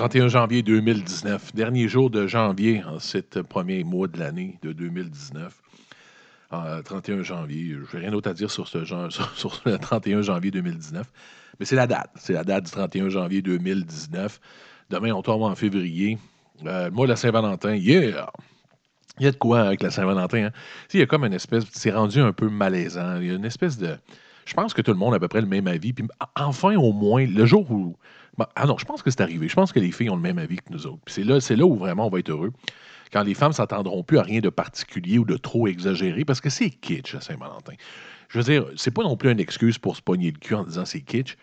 31 janvier 2019, dernier jour de janvier en cet premier mois de l'année de 2019. 31 janvier, je n'ai rien d'autre à dire sur, ce genre, sur, le 31 janvier 2019, mais c'est la date. C'est la date du 31 janvier 2019. Demain, on tombe en février. Euh, moi, la Saint-Valentin, yeah! Il y a de quoi avec la Saint-Valentin. Hein? Il y a comme une espèce. C'est rendu un peu malaisant. Il y a une espèce de. Je pense que tout le monde a à peu près le même avis. Puis enfin, au moins, le jour où. Ah non, je pense que c'est arrivé. Je pense que les filles ont le même avis que nous autres. c'est là, là où vraiment on va être heureux. Quand les femmes s'attendront plus à rien de particulier ou de trop exagéré, parce que c'est kitsch à Saint-Valentin. Je veux dire, c'est pas non plus une excuse pour se pogner le cul en disant c'est kitsch.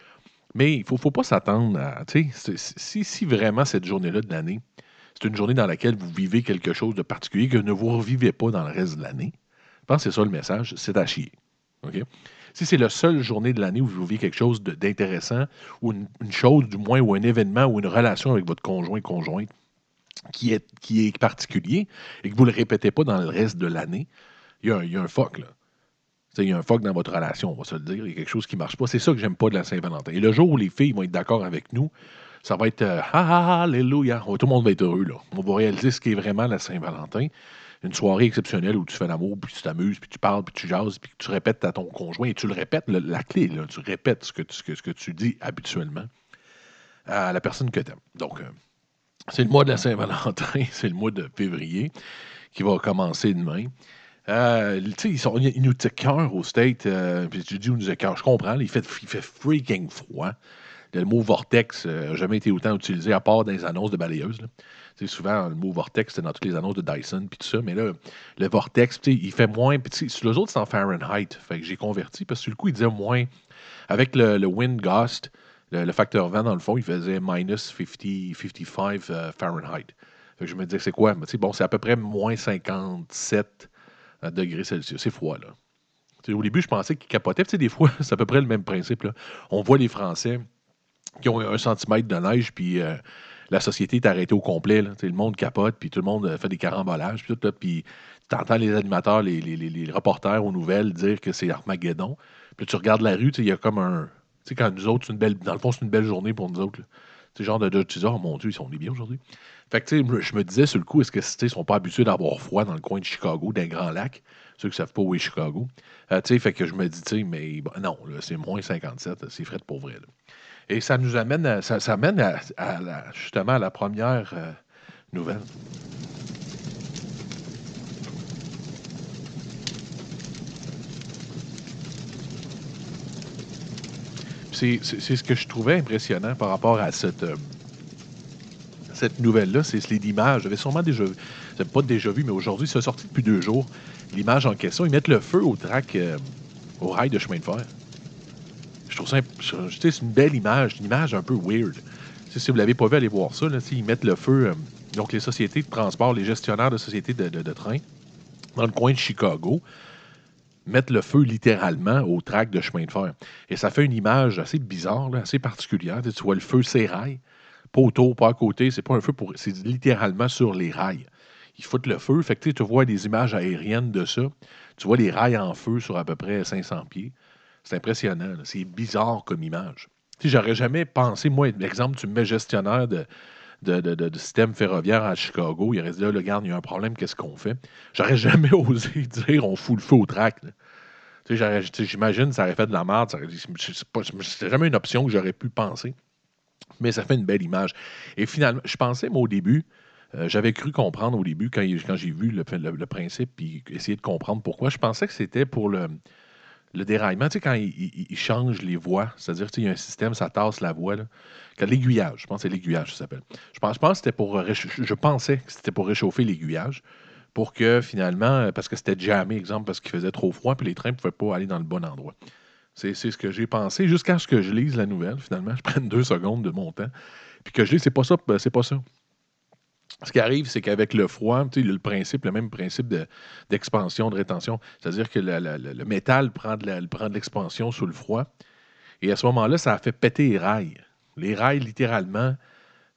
Mais il faut, faut, pas s'attendre à. Si, si vraiment cette journée-là de l'année, c'est une journée dans laquelle vous vivez quelque chose de particulier que ne vous revivez pas dans le reste de l'année. Je pense que c'est ça le message, c'est à chier. Si c'est la seule journée de l'année où vous vivez quelque chose d'intéressant, ou une, chose du moins, ou un événement, ou une relation avec votre conjoint, conjointe, qui est, qui est particulier, et que vous ne le répétez pas dans le reste de l'année, il y, y a un fuck, là. Il y a un fuck dans votre relation, on va se le dire. Il y a quelque chose qui ne marche pas. C'est ça que j'aime pas de la Saint-Valentin. Et le jour où les filles vont être d'accord avec nous, ça va être euh, alléluia. Tout le monde va être heureux. Là. On va réaliser ce qui est vraiment la Saint-Valentin. Une soirée exceptionnelle où tu fais l'amour, puis tu t'amuses, puis tu parles, puis tu jases, puis tu répètes à ton conjoint. Et tu le répètes, la clé, tu répètes ce que tu, dis habituellement à la personne que tu aimes. Donc, euh, c'est le mois de la Saint-Valentin, c'est le mois de février qui va commencer demain. Euh, ils, sont, ils nous cœur au state. Euh, puis tu dis, nous cœur, je comprends. il, fait, il fait freaking froid. Le mot vortex n'a euh, jamais été autant utilisé, à part dans les annonces de balayeuses. Souvent, le mot vortex, c'était dans toutes les annonces de Dyson, puis tout ça. Mais là, le vortex, il fait moins. Puis sur les autres, c'est en Fahrenheit. J'ai converti, parce que sur le coup, il disait moins. Avec le, wind gust, le, facteur vent, dans le fond, il faisait minus 50, 55 Fahrenheit. Fait que je me disais, c'est quoi? bon, c'est à peu près moins 57 degrés Celsius. C'est froid, là. au début, je pensais qu'ils capotaient. des fois, c'est à peu près le même principe. Là. On voit les Français qui ont un centimètre de neige, puis euh, la société est arrêtée au complet. Le monde capote, puis tout le monde euh, fait des carambolages, puis tout, puis tu entends les animateurs, les, reporters aux nouvelles dire que c'est Armageddon. Puis tu regardes la rue, il y a comme un. Tu sais, quand nous autres, une belle, dans le fond, c'est une belle journée pour nous autres. C'est genre de, tu dis, oh mon Dieu, ils sont bien aujourd'hui. Fait que, tu je me disais sur le coup, est-ce que, ils sont pas habitués d'avoir froid dans le coin de Chicago, d'un grand lac? Ceux qui ne savent pas où est Chicago. Euh, tu sais, fait que je me dis, tu mais non, c'est moins 57, c'est frais pour vrai. Et ça nous amène, à, ça, amène à, justement à la première euh, nouvelle. C'est ce que je trouvais impressionnant par rapport à cette, euh, cette nouvelle-là, c'est l'image. J'avais sûrement déjà vu, pas déjà vu, mais aujourd'hui, c'est sorti depuis deux jours. L'image en question, ils mettent le feu au track, euh, au rail de chemin de fer. Je trouve ça, c'est une belle image, une image un peu weird. si vous ne l'avez pas vu, allez voir ça. Là, ils mettent le feu, euh, donc les sociétés de transport, les gestionnaires de sociétés de, de, train, dans le coin de Chicago, mettent le feu littéralement au track de chemin de fer. Et ça fait une image assez bizarre, assez particulière. Tu vois le feu, rails. Pas autour, pas à côté. C'est pas un feu pour. C'est littéralement sur les rails. Ils foutent le feu. Fait que tu vois des images aériennes de ça. Tu vois les rails en feu sur à peu près 500 pieds. C'est impressionnant. C'est bizarre comme image. Si j'aurais jamais pensé, moi, exemple, tu me mets gestionnaire de, système ferroviaire à Chicago, il reste là, le garde, il y a un problème, qu'est-ce qu'on fait? J'aurais jamais osé dire on fout le feu au track. J'imagine ça aurait fait de la merde. C'est jamais une option que j'aurais pu penser. Mais ça fait une belle image. Et finalement, je pensais, moi, au début, euh, j'avais cru comprendre au début, quand, j'ai vu le, le, principe, puis essayer de comprendre pourquoi, je pensais que c'était pour le, le déraillement, tu sais, quand il, change les voies, c'est-à-dire qu'il y a un système, ça tasse la voie, là. l'aiguillage, je pense que c'est l'aiguillage, ça s'appelle. Je pense, je pense pour je pensais que c'était pour réchauffer l'aiguillage, pour que finalement, parce que c'était jamais, exemple, parce qu'il faisait trop froid, puis les trains ne pouvaient pas aller dans le bon endroit. C'est ce que j'ai pensé jusqu'à ce que je lise la nouvelle, finalement. Je prenne deux secondes de mon temps. Puis que je lise, c'est pas ça, c'est pas ça. Ce qui arrive, c'est qu'avec le froid, le principe, le même principe d'expansion, de, rétention, c'est-à-dire que le, métal prend de l'expansion sous le froid. Et à ce moment-là, ça fait péter les rails. Les rails, littéralement,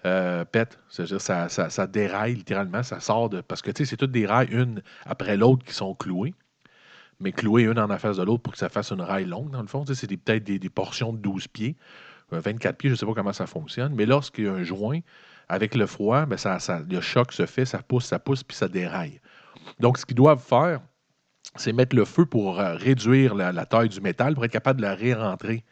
euh, pètent. C'est-à-dire ça, ça, déraille littéralement, ça sort de. Parce que c'est toutes des rails, une après l'autre, qui sont clouées. Mais clouées une en face de l'autre pour que ça fasse une rail longue, dans le fond. C'est peut-être des, des, portions de 12 pieds, 24 pieds, je ne sais pas comment ça fonctionne. Mais lorsqu'il y a un joint, avec le froid, ben ça, le choc se fait, ça pousse, ça pousse, puis ça déraille. Donc, ce qu'ils doivent faire, c'est mettre le feu pour euh, réduire la, taille du métal, pour être capable de la réentrer.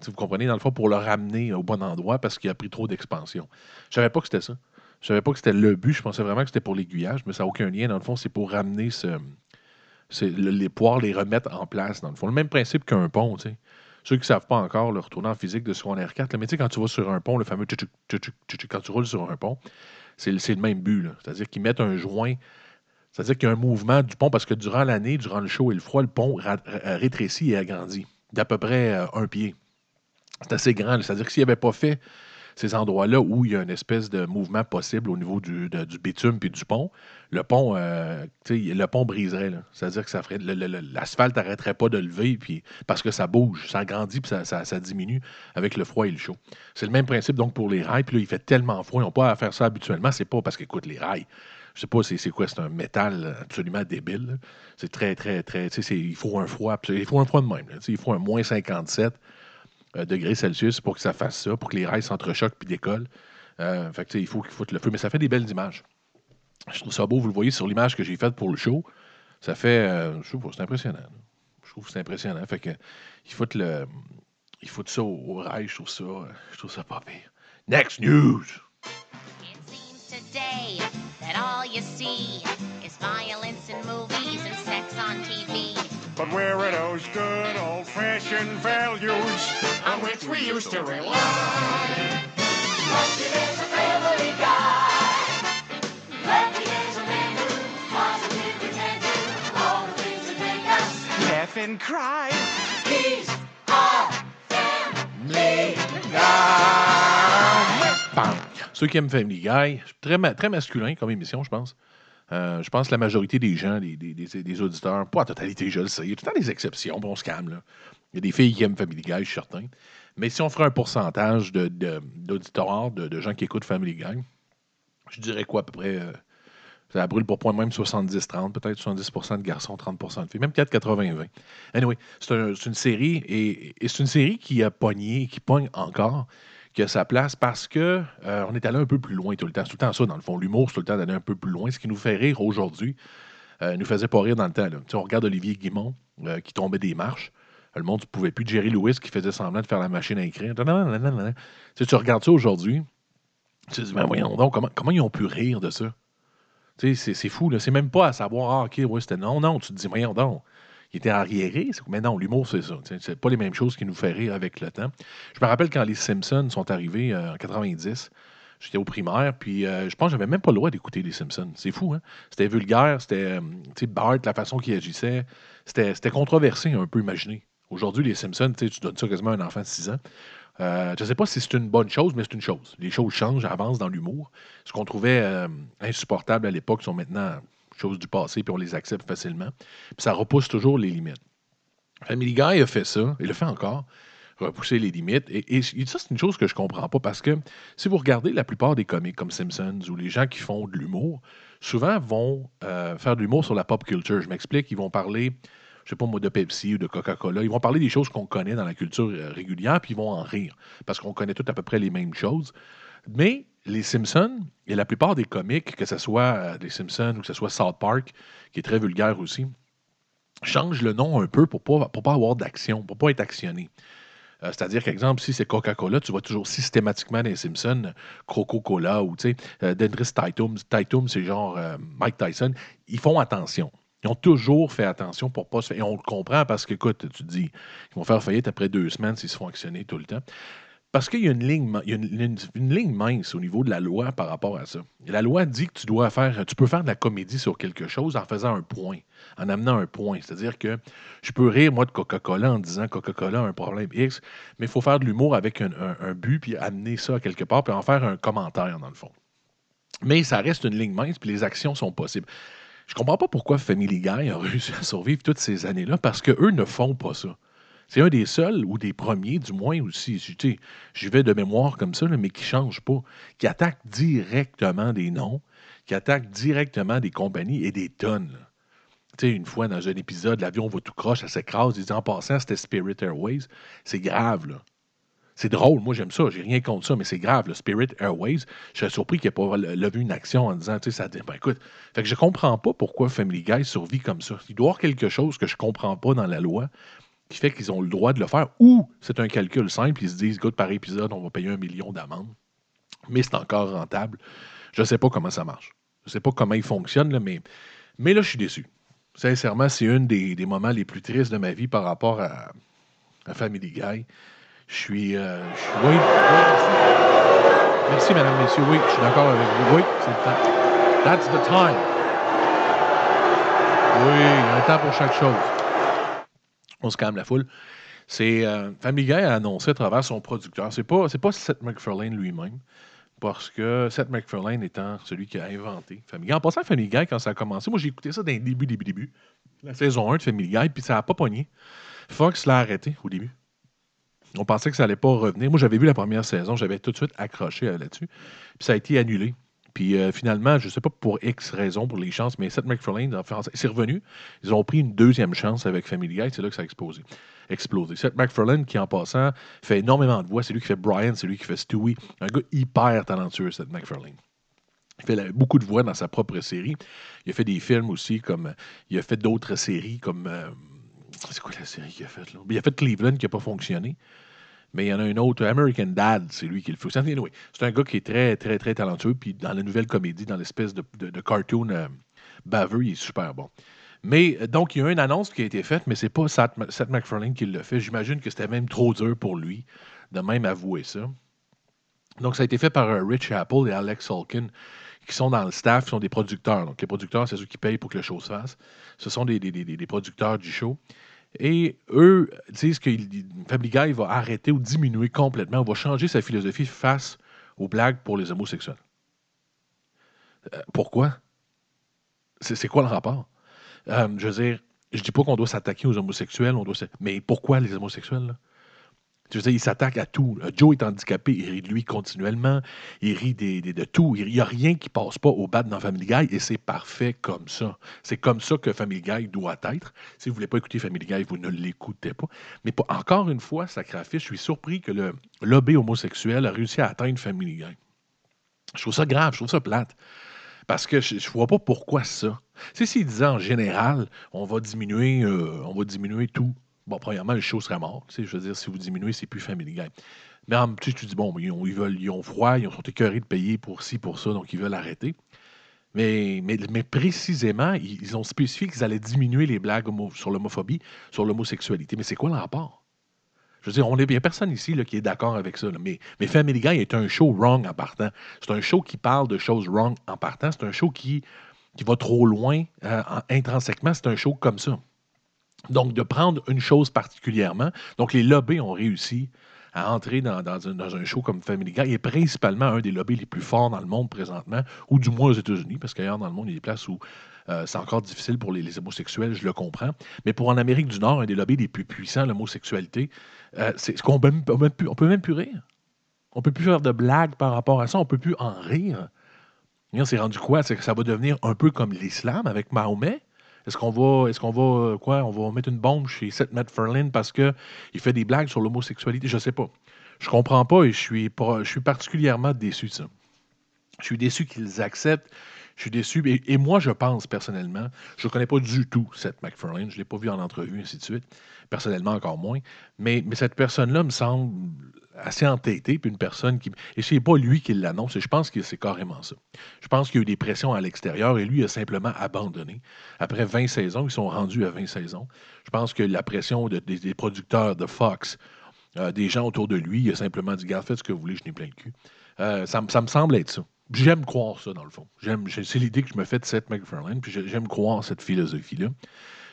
Si vous comprenez, dans le fond, pour le ramener au bon endroit parce qu'il a pris trop d'expansion. Je savais pas que c'était ça. Je savais pas que c'était le but. Je pensais vraiment que c'était pour l'aiguillage, mais ça n'a aucun lien. Dans le fond, c'est pour ramener ce, les pouvoir les remettre en place, dans le fond. Le même principe qu'un pont, tu sais. Ceux qui ne savent pas encore, le retourner en physique de secondaire 4, mais tu sais, quand tu vas sur un pont, le fameux quand tu roules sur un pont, c'est le même but. C'est-à-dire qu'ils mettent un joint c'est-à-dire qu'il y a un mouvement du pont parce que durant l'année, durant le chaud et le froid, le pont rétrécit et agrandit d'à peu près euh, un pied. C'est assez grand. C'est-à-dire que s'il avait pas fait ces endroits-là où il y a une espèce de mouvement possible au niveau du, bitume puis du pont, le pont, euh, le pont briserait. C'est-à-dire que ça ferait l'asphalte n'arrêterait pas de lever puis, parce que ça bouge, ça grandit puis ça, diminue avec le froid et le chaud. C'est le même principe donc pour les rails. Puis là, il fait tellement froid, ils n'ont pas à faire ça habituellement. C'est pas parce qu'écoute, les rails, je sais pas c'est quoi, c'est un métal absolument débile. C'est très, très, très. Il faut un froid. Il faut un froid de même. il faut un moins 57 euh, degrés Celsius pour que ça fasse ça, pour que les rails s'entrechoquent puis décollent. Euh, fait il faut qu'il foute le feu. Mais ça fait des belles images. Je trouve ça beau. Vous le voyez sur l'image que j'ai faite pour le show. Ça fait. Euh, je trouve c'est impressionnant. Je trouve que c'est impressionnant. Fait que il faut le. Il faut ça au, rail, je trouve ça. Je trouve ça pas pire. Next news! But where are those good old fashioned values? On which we used to rely? Lucky there's a family guy. Lucky there's a man who positively can do all the things that make us laugh and cry. He's our family guy. Bam. Ceux qui aiment Family Guy, très, très masculin comme émission, je pense. Euh, je pense que la majorité des gens, des, auditeurs, pas la totalité, je le sais, il y a tout le temps des exceptions, bon, on se calme. Là. Il y a des filles qui aiment Family Guy, je suis certain. Mais si on ferait un pourcentage d'auditeurs, de, gens qui écoutent Family Guy, je dirais quoi, à peu près, euh, ça brûle pour point même 70-30, peut-être 70% de garçons, 30% de filles, même 4-80-20. Anyway, c'est une série, et, et c'est une série qui a pogné, qui pogne encore qui a sa place parce que euh, on est allé un peu plus loin tout le temps. C'est tout le temps ça, dans le fond. L'humour, c'est tout le temps d'aller un peu plus loin. Ce qui nous fait rire aujourd'hui, euh, nous faisait pas rire dans le temps. On regarde Olivier Guimont euh, qui tombait des marches. Le monde ne pouvait plus. Jerry Lewis qui faisait semblant de faire la machine à écrire. Tu, regardes ça aujourd'hui, tu te dis, mais voyons donc, comment, comment ils ont pu rire de ça? C'est fou. C'est même pas à savoir, ah, OK, ouais, c'était non, non. Tu te dis, voyons donc il était arriéré. Mais non, l'humour, c'est ça. C'est pas les mêmes choses qui nous fait avec le temps. Je me rappelle quand les Simpsons sont arrivés euh, en 90. J'étais au primaire, puis euh, je pense que j'avais même pas le droit d'écouter les Simpsons. C'est fou, hein? C'était vulgaire, c'était, euh, Bart, la façon qu'il agissait, c'était controversé, un peu imaginé. Aujourd'hui, les Simpsons, tu donnes ça quasiment à un enfant de 6 ans. je ne sais pas si c'est une bonne chose, mais c'est une chose. Les choses changent, avancent dans l'humour. Ce qu'on trouvait insupportable à l'époque sont maintenant choses du passé, puis on les accepte facilement. Puis ça repousse toujours les limites. Family Guy a fait ça, il le fait encore, repousser les limites. Et, ça, c'est une chose que je comprends pas parce que si vous regardez la plupart des comics comme Simpsons ou les gens qui font de l'humour, souvent vont euh, faire de l'humour sur la pop culture. Je m'explique, ils vont parler, je sais pas moi, de Pepsi ou de Coca-Cola. Ils vont parler des choses qu'on connaît dans la culture euh, régulière, puis ils vont en rire parce qu'on connaît tout à peu près les mêmes choses. Mais les Simpsons et la plupart des comics, que ce soit des euh, Simpsons ou que ce soit South Park, qui est très vulgaire aussi, changent le nom un peu pour ne pas, pas avoir d'action, pour ne pas être actionné. Euh, c'est-à-dire qu'exemple, si c'est Coca-Cola, tu vois toujours systématiquement dans les Simpsons Coca-Cola ou euh, Dendris Titum. Titum, c'est genre Mike Tyson. Ils font attention. Ils ont toujours fait attention pour pas se faire. Et on le comprend parce que, écoute, tu te dis, ils vont faire faillite après deux semaines s'ils se font actionner tout le temps. Parce qu'il y a, une ligne, mince au niveau de la loi par rapport à ça. La loi dit que tu dois faire, tu peux faire de la comédie sur quelque chose en faisant un point, en amenant un point. C'est-à-dire que je peux rire, moi, de Coca-Cola en disant Coca-Cola a un problème X, mais il faut faire de l'humour avec un, but, puis amener ça quelque part, puis en faire un commentaire, dans le fond. Mais ça reste une ligne mince, puis les actions sont possibles. Je comprends pas pourquoi Family Guy a réussi à survivre toutes ces années-là, parce qu'eux ne font pas ça. C'est un des seuls, ou des premiers, du moins aussi, je vais de mémoire comme ça, mais qui ne change pas, qui attaque directement des noms, qui attaque directement des compagnies et des tonnes. Sais, une fois dans un épisode, l'avion va tout croche, ça s'écrase. Ils disent en passant, c'était Spirit Airways. C'est grave, là. C'est drôle, moi j'aime ça, j'ai rien contre ça, mais c'est grave. Le Spirit Airways, je serais surpris qu'il n'ait pas levé une action en disant, tu sais, ça ben écoute, fait que comprends pas pourquoi Family Guy survit comme ça. Il doit y avoir quelque chose que je comprends pas dans la loi qui fait qu'ils ont le droit de le faire, ou c'est un calcul simple, ils se disent, écoute, par épisode, on va payer un million d'amendes, mais c'est encore rentable. Je ne sais pas comment ça marche. Je ne sais pas comment il fonctionne, mais, mais là, je suis déçu. Sincèrement, c'est un des, moments les plus tristes de ma vie par rapport à, à Family Guy. Je suis. Euh, je suis oui, merci. merci, madame, messieurs. Oui, je suis d'accord avec vous. Oui, c'est le temps. That's the time. Oui, il y a un temps pour chaque chose. On se calme la foule. C'est euh, Family Guy a annoncé à travers son producteur. C'est pas, pas Seth MacFarlane lui-même parce que Seth MacFarlane étant celui qui a inventé Family Guy. En passant, Family Guy, quand ça a commencé, moi j'ai écouté ça d'un début, début, début. La saison 1 de Family Guy, puis ça n'a pas pogné. Fox l'a arrêté au début. On pensait que ça n'allait pas revenir. Moi, j'avais vu la première saison, j'avais tout de suite accroché là-dessus. Puis ça a été annulé. Puis euh, finalement, je ne sais pas pour X raison, pour les chances, mais Seth MacFarlane, c'est revenu. Ils ont pris une deuxième chance avec Family Guy, c'est là que ça a explosé explosé. Seth MacFarlane, qui en passant fait énormément de voix, c'est lui qui fait Brian, c'est lui qui fait Stewie. Un gars hyper talentueux, Seth MacFarlane. Il fait beaucoup de voix dans sa propre série. Il a fait des films aussi, comme. Il a fait d'autres séries comme. Euh, c'est quoi la série qu'il a faite là? Il a fait Cleveland qui n'a pas fonctionné. Mais il y en a un autre, American Dad, c'est lui qui le fait. C'est un gars qui est très, très, très talentueux. Puis dans la nouvelle comédie, dans l'espèce de, cartoon euh, baveux, il est super bon. Mais euh, donc, il y a une annonce qui a été faite, mais c'est pas Seth, MacFarlane qui l'a fait. J'imagine que c'était même trop dur pour lui de même avouer ça. Donc, ça a été fait par euh, Rich Apple et Alex Sulkin, qui sont dans le staff, qui sont des producteurs. Donc, les producteurs, c'est ceux qui payent pour que le show se fasse. Ce sont des, des, producteurs du show. Et eux disent que Family Guy va arrêter ou diminuer complètement, va changer sa philosophie face aux blagues pour les homosexuels. Euh, pourquoi? C'est quoi le rapport? Euh, je veux dire, je dis pas qu'on doit s'attaquer aux homosexuels, on doit mais pourquoi les homosexuels? Là? Je veux dire, ils s'attaquent à tout. Joe est handicapé, il rit de lui continuellement, il rit de tout. Il n'y a rien qui passe pas au bas dans Family Guy et c'est parfait comme ça. C'est comme ça que Family Guy doit être. Si vous ne voulez pas écouter Family Guy, vous ne l'écoutez pas. Mais encore une fois, sacrifice, je suis surpris que le lobby homosexuel a réussi à atteindre Family Guy. Je trouve ça grave, je trouve ça plate. Parce que je ne vois pas pourquoi ça. C'est s'il disait en général, on va diminuer, euh, on va diminuer tout. Bon, premièrement, le show serait mort. Je veux dire, si vous diminuez, c'est plus Family Guy. Mais en, tu, tu dis, bon, ils, ont, veulent, ils ont froid, ils sont écœurés de payer pour ci, pour ça, donc ils veulent arrêter. Mais, mais, précisément, ils, ont spécifié qu'ils allaient diminuer les blagues sur l'homophobie, sur l'homosexualité. Mais c'est quoi le rapport? Je veux dire, il n'y a personne ici qui est d'accord avec ça. Mais, mais Family Guy est un show wrong en partant. C'est un show qui parle de choses wrong en partant. C'est un show qui, qui va trop loin euh, intrinsèquement. C'est un show comme ça. Donc, de prendre une chose particulièrement. Donc, les lobbies ont réussi à entrer dans, un, show comme Family Guy, et principalement un des lobbies les plus forts dans le monde présentement, ou du moins aux États-Unis, parce qu'ailleurs dans le monde, il y a des places où euh, c'est encore difficile pour les, homosexuels, je le comprends. Mais pour en Amérique du Nord, un des lobbies les plus puissants, l'homosexualité, euh, ce qu'on peut, on peut même plus rire. On peut plus faire de blagues par rapport à ça, on peut plus en rire. C'est rendu quoi? C'est que ça va devenir un peu comme l'islam avec Mahomet? Est-ce qu'on va, est-ce qu'on va, quoi, on va mettre une bombe chez Seth MacFarlane parce qu'il fait des blagues sur l'homosexualité? Je sais pas. Je comprends pas et je suis, je suis particulièrement déçu de ça. Je suis déçu qu'ils acceptent je suis déçu. Et, moi, je pense personnellement, je ne connais pas du tout cette McFarlane. Je ne l'ai pas vu en entrevue, ainsi de suite. Personnellement, encore moins. Mais, cette personne-là me semble assez entêtée, puis une personne qui. Et ce n'est pas lui qui l'annonce, et je pense que c'est carrément ça. Je pense qu'il y a eu des pressions à l'extérieur, et lui a simplement abandonné. Après 20 saisons, ils sont rendus à 20 saisons. Je pense que la pression des, producteurs de Fox, euh, des gens autour de lui, il a simplement dit Garde, faites ce que vous voulez, je n'ai plein de cul. Euh, ça me semble être ça. J'aime croire ça, dans le fond. c'est l'idée que je me fais de Seth MacFarlane, puis j'aime croire cette philosophie-là.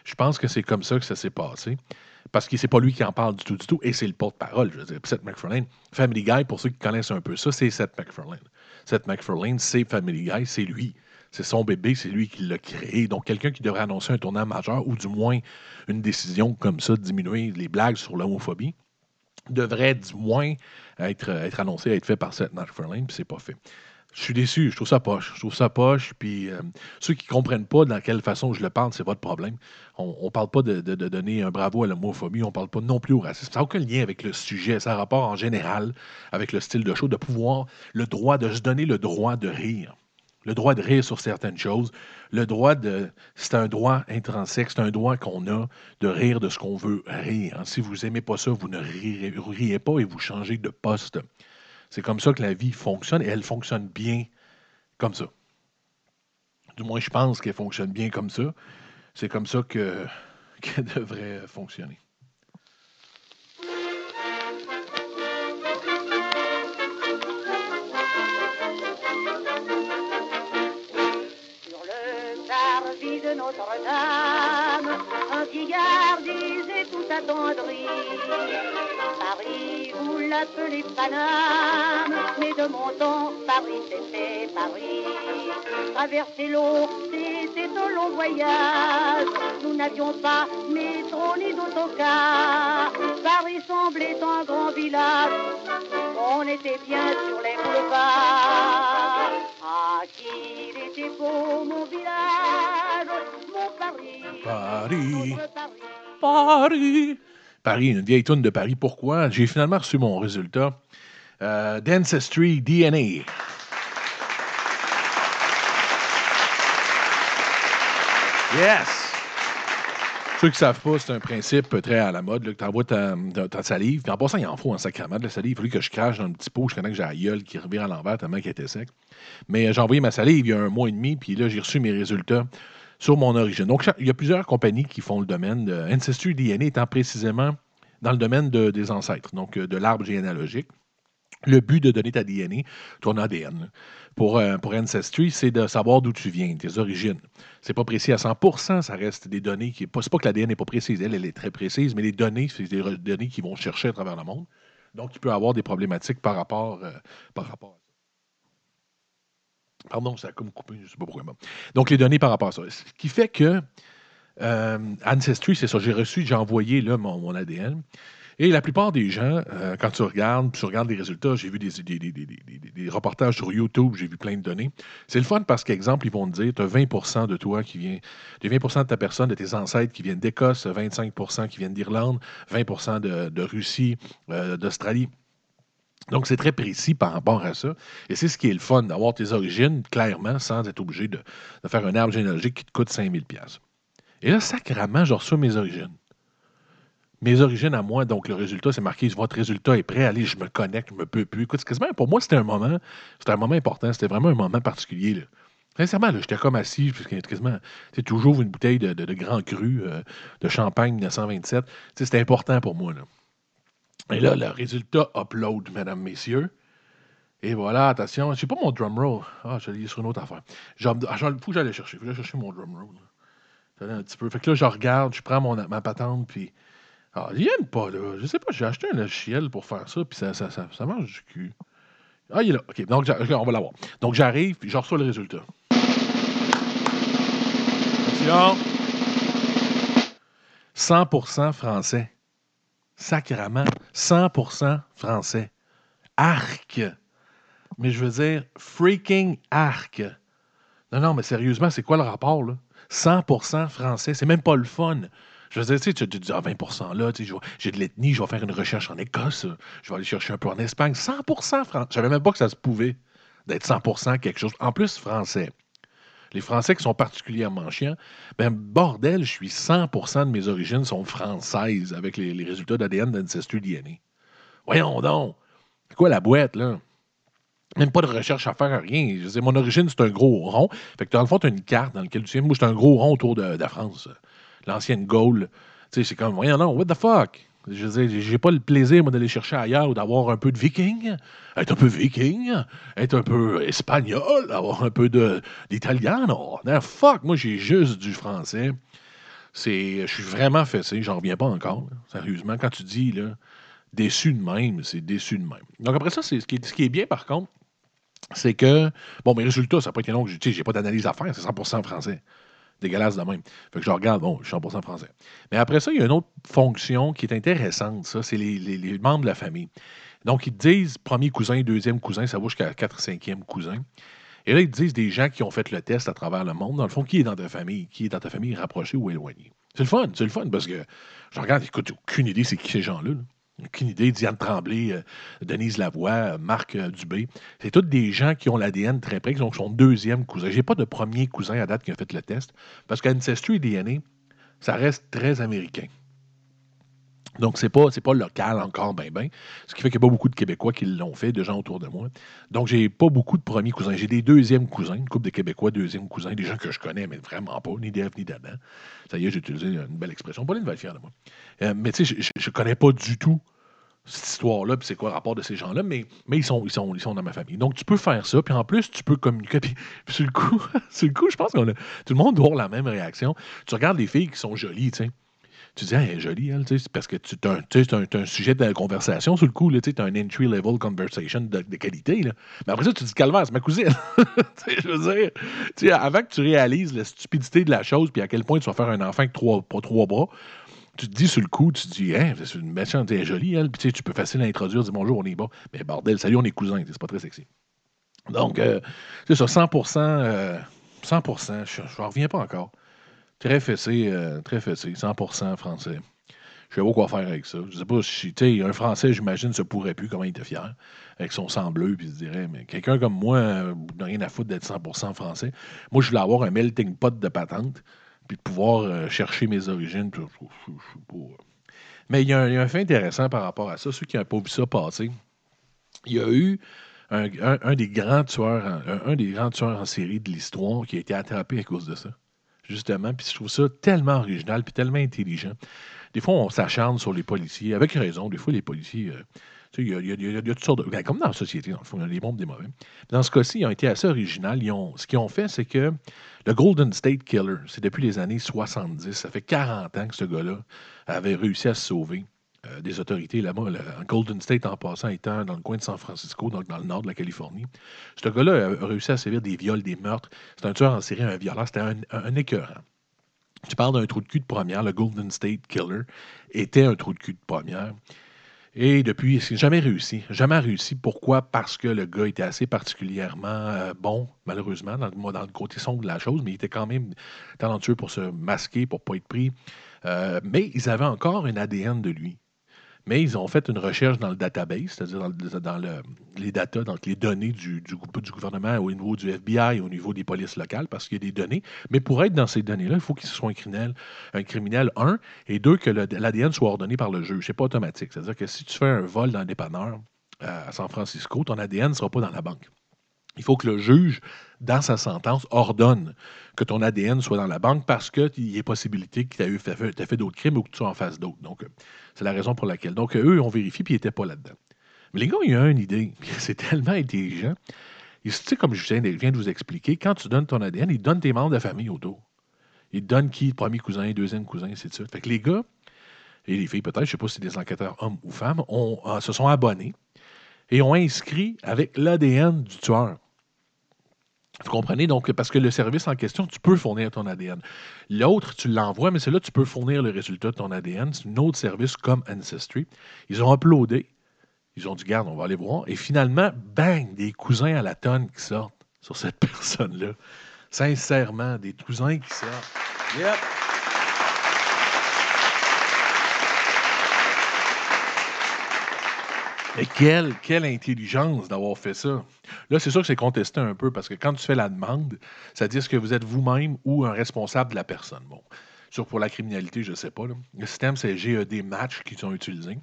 Je pense que c'est comme ça que ça s'est passé. Parce que c'est pas lui qui en parle du tout, du tout, et c'est le porte-parole, je veux. Seth MacFarlane, Family Guy, pour ceux qui connaissent un peu ça, c'est Seth MacFarlane. Seth MacFarlane, c'est Family Guy, c'est lui. C'est son bébé, c'est lui qui l'a créé. Donc, quelqu'un qui devrait annoncer un tournant majeur, ou du moins une décision comme ça, de diminuer les blagues sur l'homophobie, devrait du moins être, être annoncé, être fait par Seth MacFarlane, puis c'est pas fait. Je suis déçu, je trouve ça poche. Je trouve ça poche. Puis euh, ceux qui ne comprennent pas dans quelle façon je le parle, c'est votre problème. On ne parle pas de, donner un bravo à l'homophobie, on ne parle pas non plus au racisme. Ça n'a aucun lien avec le sujet. Ça a rapport en général avec le style de show, de pouvoir, le droit de se donner le droit de rire. Le droit de rire sur certaines choses. Le droit de. C'est un droit intrinsèque, c'est un droit qu'on a de rire de ce qu'on veut rire. Si vous n'aimez pas ça, vous ne riez pas et vous changez de poste. C'est comme ça que la vie fonctionne et elle fonctionne bien comme ça. Du moins, je pense qu'elle fonctionne bien comme ça. C'est comme ça qu'elle devrait fonctionner. Notre-Dame, un cigare disait tout attendri. Paris, vous l'appelez Paname, mais de mon temps, Paris c'était Paris. Traverser l'eau, c'était un long voyage. Nous n'avions pas métro ni d'autocar. Paris semblait un grand village. On était bien sur les boulevards. Ah, qu'il était beau mon village, Paris. Paris. Paris. Une vieille toune de Paris. Pourquoi? J'ai finalement reçu mon résultat. Euh, D'Ancestry DNA. Yes! Ceux qui ne savent pas, c'est un principe très à la mode, là, tu envoies ta, ta- salive. En passant, il en faut un sacrament de la salive. Il fallait que je crache dans un petit pot. Je connais que j'ai la gueule qui revient à l'envers tellement qu'elle était sec. Mais euh, j'ai envoyé ma salive il y a un mois et demi, puis là, j'ai reçu mes résultats sur mon origine. Donc, il y a plusieurs compagnies qui font le domaine Ancestry DNA étant précisément dans le domaine de- des ancêtres, donc euh, de l'arbre généalogique. Le but de donner ta DNA, ton ADN, pour, euh, pour Ancestry, c'est de savoir d'où tu viens, tes origines. C'est pas précis à 100% ça reste des données qui. C'est pas que l'ADN n'est pas précise, elle, elle est très précise, mais les données, c'est des données qui vont chercher à travers le monde. Donc, il peut avoir des problématiques par rapport, euh, par rapport à ça. Pardon, ça a comme coupé, je ne sais pas pourquoi. Donc, les données par rapport à ça. Ce qui fait que euh, Ancestry, c'est ça. J'ai reçu, j'ai envoyé là, mon, ADN. Et la plupart des gens, euh, quand tu regardes, tu regardes les résultats, j'ai vu des, des- des- des- reportages sur YouTube, j'ai vu plein de données. C'est le fun parce qu'exemple, ils vont te dire, tu as 20% de toi qui vient, tu 20% de ta personne, de tes ancêtres qui viennent d'Écosse, 25% qui viennent d'Irlande, 20 de, de Russie, euh, d'Australie. Donc, c'est très précis par rapport à ça. Et c'est ce qui est le fun, d'avoir tes origines clairement sans être obligé de, faire un arbre généalogique qui te coûte 5000 pièces. Et là, sacrément, je reçois mes origines. Mes origines à moi, donc le résultat, c'est marqué votre résultat est prêt, allez, je me connecte, je me peux plus. Écoute, c'est quasiment, pour moi, c'était un moment, c'était un moment important, c'était vraiment un moment particulier. Là. Sincèrement, j'étais comme assis, quasiment, sais, toujours une bouteille de, de- grand cru euh, de champagne 1927. Tu sais, C'était important pour moi. Là. Et là, le résultat upload, mesdames, messieurs. Et voilà, attention, j'ai pas mon drum roll. Ah, je l'ai sur une autre affaire. Il faut que j'aille le chercher. Faut que j'aille chercher mon drum roll. là. Un petit peu. Fait que là, je regarde, je prends mon, ma patente, puis. Ah, il aime pas, là. Je sais pas, j'ai acheté un logiciel pour faire ça, puis ça, ça, ça, ça mange du cul. Ah, il est là. OK, donc on va l'avoir. Donc j'arrive, puis je reçois le résultat. Attention. 100% français. Sacrament. 100% français. Arc. Mais je veux dire, freaking arc. Non, non, mais sérieusement, c'est quoi le rapport, là? 100% français. C'est même pas le fun. Je veux dire, tu sais, tu dis, ah, 20% là, j'ai de l'ethnie, je vais faire une recherche en Écosse, je vais aller chercher un peu en Espagne. 100% français. Je savais même pas que ça se pouvait d'être 100% quelque chose. En plus, français. Les Français qui sont particulièrement chiants, ben bordel, je suis 100% de mes origines sont françaises avec les, résultats d'ADN d'Ancestry DNA. Voyons donc. C'est quoi la boîte, là? Même pas de recherche à faire, rien. Je mon origine, c'est un gros rond. Fait que dans le fond, tu as une carte dans laquelle tu viens. Moi, c'est un gros rond autour de, de la France. L'ancienne Gaule. Tu sais, c'est comme, voyons non, what the fuck? Je veux dire, j'ai- pas le plaisir, moi, d'aller chercher ailleurs ou d'avoir un peu de viking, être un peu viking, être un peu espagnol, avoir un peu d'italien. Non, fuck, moi, j'ai juste du français. C'est, je suis vraiment fessé, j'en reviens pas encore. Sérieusement, quand tu dis, là, déçu de même, c'est déçu de même. Donc après ça, c'est ce qui est, ce qui est bien, par contre, c'est que, bon, mes résultats, ça n'a pas été long, tu sais, j'ai pas d'analyse à faire, c'est 100% français. Dégueulasse de même. Fait que je regarde, bon, je suis 100% français. Mais après ça, il y a une autre fonction qui est intéressante, ça, c'est les, membres de la famille. Donc, ils te disent premier cousin, deuxième cousin, ça va jusqu'à quatre, cinquième cousin. Et là, ils te disent des gens qui ont fait le test à travers le monde. Dans le fond, qui est dans ta famille? Qui est dans ta famille rapproché ou éloigné? C'est le fun, c'est le fun parce que je regarde, écoute, aucune idée c'est qui ces gens-là. Aucune idée. Diane Tremblay, euh, Denise Lavoie, euh, Marc euh, Dubé. C'est tous des gens qui ont l'ADN très près, qui sont son deuxième cousin. J'ai pas de premier cousin à date qui a fait le test parce qu'Ancestry DNA, ça reste très américain. Donc, c'est pas, pas local encore, ben, ben. Ce qui fait qu'il n'y a pas beaucoup de Québécois qui l'ont fait, de gens autour de moi. Donc, j'ai pas beaucoup de premiers cousins. J'ai des deuxièmes cousins, une couple de Québécois, deuxièmes cousins, des gens que je connais, mais vraiment pas, ni d'Ève ni d'Adam. Ça y est, j'ai utilisé une belle expression. Pauline va être fière de moi. Euh, mais tu sais, je, je connais pas du tout cette histoire-là, puis c'est quoi le rapport de ces gens-là, mais, mais ils, sont, ils, sont, ils sont dans ma famille. Donc, tu peux faire ça, puis en plus, tu peux communiquer. Puis, sur, le coup, sur le coup, je pense que tout le monde doit avoir la même réaction. Tu regardes des filles qui sont jolies, tu sais tu dis, elle est jolie, elle, parce que tu as, un, sujet de conversation sur le coup, tu as un entry-level conversation de, qualité. Là. Mais après ça, tu dis, calvaire, c'est ma cousine. je veux dire, avant que tu réalises la stupidité de la chose, puis à quel point tu vas faire un enfant avec trois, pas trois bras, tu te dis sur le coup, tu te dis, hein, c'est une méchante, elle est jolie, elle, puis tu peux facilement introduire, dire bonjour, on est bas. Mais bordel, salut, on est cousins, c'est pas très sexy. Donc, euh, c'est ça, 100 100 je n'en reviens pas encore. Très fessé, euh, très fessé, 100% français. Je sais pas quoi faire avec ça. Je sais pas si, tu un Français, j'imagine, se pourrait plus, comment il était fier, avec son sang bleu, puis il se dirait, mais quelqu'un comme moi euh, n'a rien à foutre d'être 100% français. Moi, je voulais avoir un melting pot de patente, puis de pouvoir euh, chercher mes origines. Mais il y, a un, fait intéressant par rapport à ça. Ceux qui n'ont pas vu ça passer, il y a eu un, des grands tueurs, un, des grands tueurs en série de l'histoire qui a été attrapé à cause de ça justement. Puis je trouve ça tellement original puis tellement intelligent. Des fois, on s'acharne sur les policiers, avec raison. Des fois, les policiers, il y, a toutes sortes de. Ben, comme dans la société, dans le fond, il y a des bons des mauvais. Dans ce cas-ci, ils ont été assez originaux. ce qu'ils ont fait, c'est que le Golden State Killer, c'est depuis les années 70. Ça fait 40 ans que ce gars-là avait réussi à se sauver. Euh, des autorités là-bas. Golden State, en passant, étant dans le coin de San Francisco, donc dans le nord de la Californie. Ce gars-là a réussi à sévir des viols, des meurtres. C'est un tueur en série, un violeur. C'était un, un, écœurant. Tu parles d'un trou de cul de première. Le Golden State Killer était un trou de cul de première. Et depuis, il n'a jamais réussi. Jamais réussi. Pourquoi? Parce que le gars était assez particulièrement euh, bon, malheureusement, dans le, dans le côté sombre de la chose, mais il était quand même talentueux pour se masquer, pour ne pas être pris. Euh, mais ils avaient encore un ADN de lui. Mais ils ont fait une recherche dans le database, c'est-à-dire dans, les data, donc les données du, du, gouvernement au niveau du FBI, au niveau des polices locales, parce qu'il y a des données. Mais pour être dans ces données-là, il faut qu'il soit un criminel, un criminel, un, et deux, que l'ADN soit ordonné par le juge. Ce n'est pas automatique. C'est-à-dire que si tu fais un vol dans un dépanneur euh, à San Francisco, ton ADN ne sera pas dans la banque. Il faut que le juge, dans sa sentence, ordonne que ton ADN soit dans la banque parce qu'il y a possibilité que tu aies fait, d'autres crimes ou que tu en face d'autres. Donc, euh, c'est la raison pour laquelle. Donc, eux, ont vérifié puis ils n'étaient pas là-dedans. Mais les gars, ils ont une idée. C'est tellement intelligent. Tu sais, comme je viens de vous expliquer, quand tu donnes ton ADN, ils donnent tes membres de famille autour. Ils donnent qui, premier cousin, deuxième cousin, c'est ça. Fait que les gars, et les filles peut-être, je ne sais pas si c'est des enquêteurs hommes ou femmes, euh, se sont abonnés et ont inscrit avec l'ADN du tueur. Vous comprenez? Donc, parce que le service en question, tu peux fournir ton ADN. L'autre, tu l'envoies, mais c'est là tu peux fournir le résultat de ton ADN. C'est un autre service comme Ancestry. Ils ont uploadé. Ils ont dit, garde, on va aller voir. Et finalement, bang, des cousins à la tonne qui sortent sur cette personne-là. Sincèrement, des cousins qui sortent. Yep. Mais quelle, intelligence d'avoir fait ça. Là, c'est sûr que c'est contesté un peu parce que quand tu fais la demande, ça dit ce que vous êtes vous-même ou un responsable de la personne. Bon, sûr pour la criminalité, je ne sais pas. Le système, c'est GED Match qu'ils ont utilisé.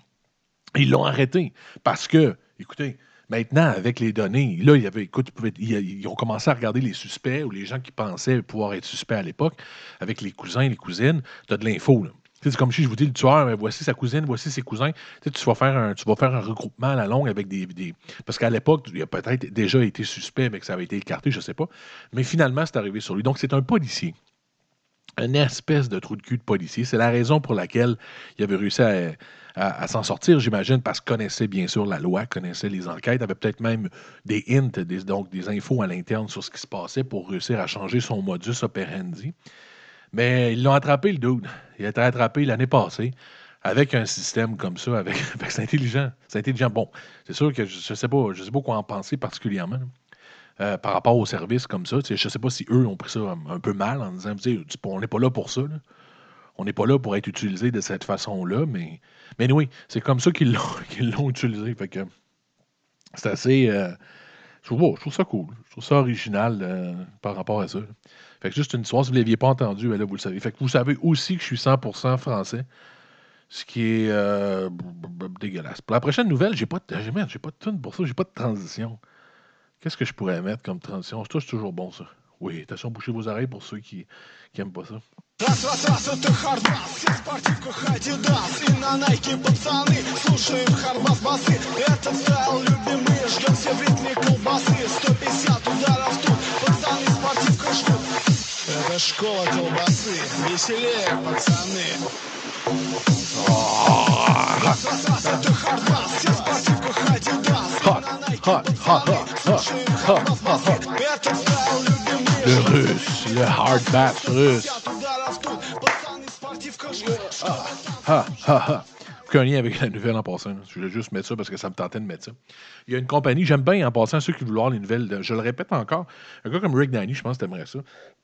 Ils l'ont arrêté parce que, écoutez, Maintenant, avec les données, là, il y avait, écoute, ils, ont commencé à regarder les suspects ou les gens qui pensaient pouvoir être suspects à l'époque, avec les cousins, les cousines, tu as de l'info. C'est comme si je vous dis le tueur, voici sa cousine, voici ses cousins. Tu, vas faire un, tu vas faire un regroupement à la longue avec des. Parce qu'à l'époque, il a peut-être déjà été suspect, mais que ça avait été écarté, je ne sais pas. Mais finalement, c'est arrivé sur lui. Donc, c'est un policier. Une espèce de trou de cul de policier. C'est la raison pour laquelle il avait réussi à, s'en sortir, j'imagine, parce qu'il connaissait bien sûr la loi, connaissait les enquêtes, avait peut-être même des hints, donc des infos à l'interne sur ce qui se passait pour réussir à changer son modus operandi. Mais ils l'ont attrapé, le dude. Il a été attrapé l'année passée avec un système comme ça, avec, c'est intelligent. C'est intelligent. Bon, c'est sûr que je ne sais pas, je sais pas quoi en penser particulièrement. Euh, par rapport aux services comme ça. Je ne sais pas si eux ont pris ça un, peu mal en disant on n'est pas là pour ça. On n'est pas là pour être utilisé de cette façon-là, mais, mais oui, c'est comme ça qu'ils l'ont, utilisé. Fait que c'est assez. Euh, je, trouve, ça cool. Je trouve ça original euh, par rapport à ça. Fait que juste une histoire, si vous ne l'aviez pas entendu, ben vous le savez. Fait que vous savez aussi que je suis 100% français. Ce qui est dégueulasse. Pour la prochaine nouvelle, j'ai pas de, pas de tune pour ça, j'ai pas de transition. Qu'est-ce que je pourrais mettre comme transition? Ça, c'est toujours bon, ça. Oui, attention, bouchez vos oreilles pour ceux qui n'aiment pas ça. Раз, раз, раз, это хардбас Все в спортивках Адидас И на Найке пацаны. Слушаем хардбас басы. Этот стайл любимый. Ждем все в ритме колбасы 150 ударов тут. Пацаны в спортивках ждут Это школа колбасы. Веселее, пацаны. Раз, раз, раз, это хардбас Все в спортивках Адидас hot, hot, hot, hot, Le russe, le hard bass russe. Ah, ah, Aucun lien avec la nouvelle en passant. Je voulais juste mettre ça parce que ça me tentait de mettre ça. Il y a une compagnie, j'aime bien en passant ceux qui veulent voir les nouvelles. je le répète encore, un gars comme Rick Danny, je pense que t'aimerais ça.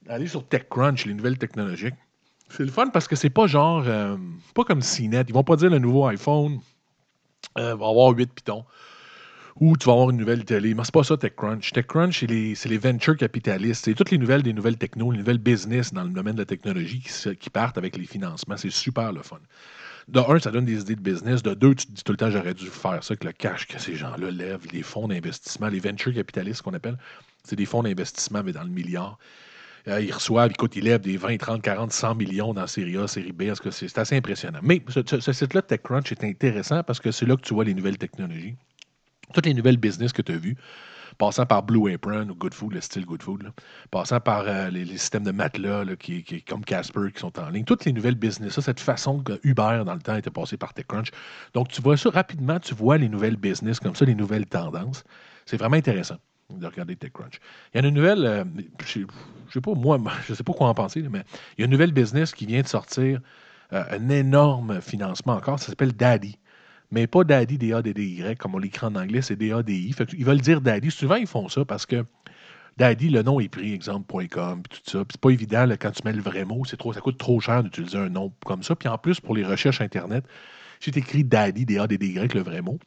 Aller sur TechCrunch, les nouvelles technologiques. C'est le fun parce que c'est pas genre. Euh, pas comme CNET. Ils vont pas dire le nouveau iPhone euh, va avoir 8 pitons ou tu vas avoir une nouvelle télé. Mais c'est pas ça, TechCrunch. TechCrunch, c'est les, les venture capitalistes. C'est toutes les nouvelles des nouvelles techno, les nouvelles business dans le domaine de la technologie qui, partent avec les financements. C'est super le fun. De un, ça donne des idées de business. De deux, tu te dis tout le temps, j'aurais dû faire ça, que le cash que ces gens-là lèvent, les fonds d'investissement, les venture capitalistes qu'on appelle, c'est des fonds d'investissement, mais dans le milliard. Euh, ils reçoivent, écoute, ils lèvent des 20, 30, 40, 100 millions dans série A, série B. C'est assez impressionnant. Mais ce, ce site-là, TechCrunch, est intéressant parce que c'est là que tu vois les nouvelles technologies toutes les nouvelles business que tu as vues, passant par Blue Apron ou Good Food, le style Good Food, passant par euh, les, systèmes de matelas qui, comme Casper qui sont en ligne, toutes les nouvelles business, cette façon que Uber dans le temps était passé par TechCrunch. Donc, tu vois ça rapidement, tu vois les nouvelles business comme ça, les nouvelles tendances. C'est vraiment intéressant de regarder TechCrunch. Il y a une nouvelle, euh, je ne sais pas, moi, je sais pas quoi en penser, mais il y a une nouvelle business qui vient de sortir euh, un énorme financement encore, ça s'appelle Daddy mais pas Daddy, D-A-D-D-Y, comme on l'écrit en anglais, c'est D-A-D-I. Ils veulent dire Daddy. Souvent, ils font ça parce que Daddy, le nom est pris, exemple.com, puis tout ça. Puis c'est pas évident, quand tu mets le vrai mot, c'est trop, ça coûte trop cher d'utiliser un nom comme ça. Puis en plus, pour les recherches Internet, si tu écris Daddy, D-A-D-D-Y, le vrai mot,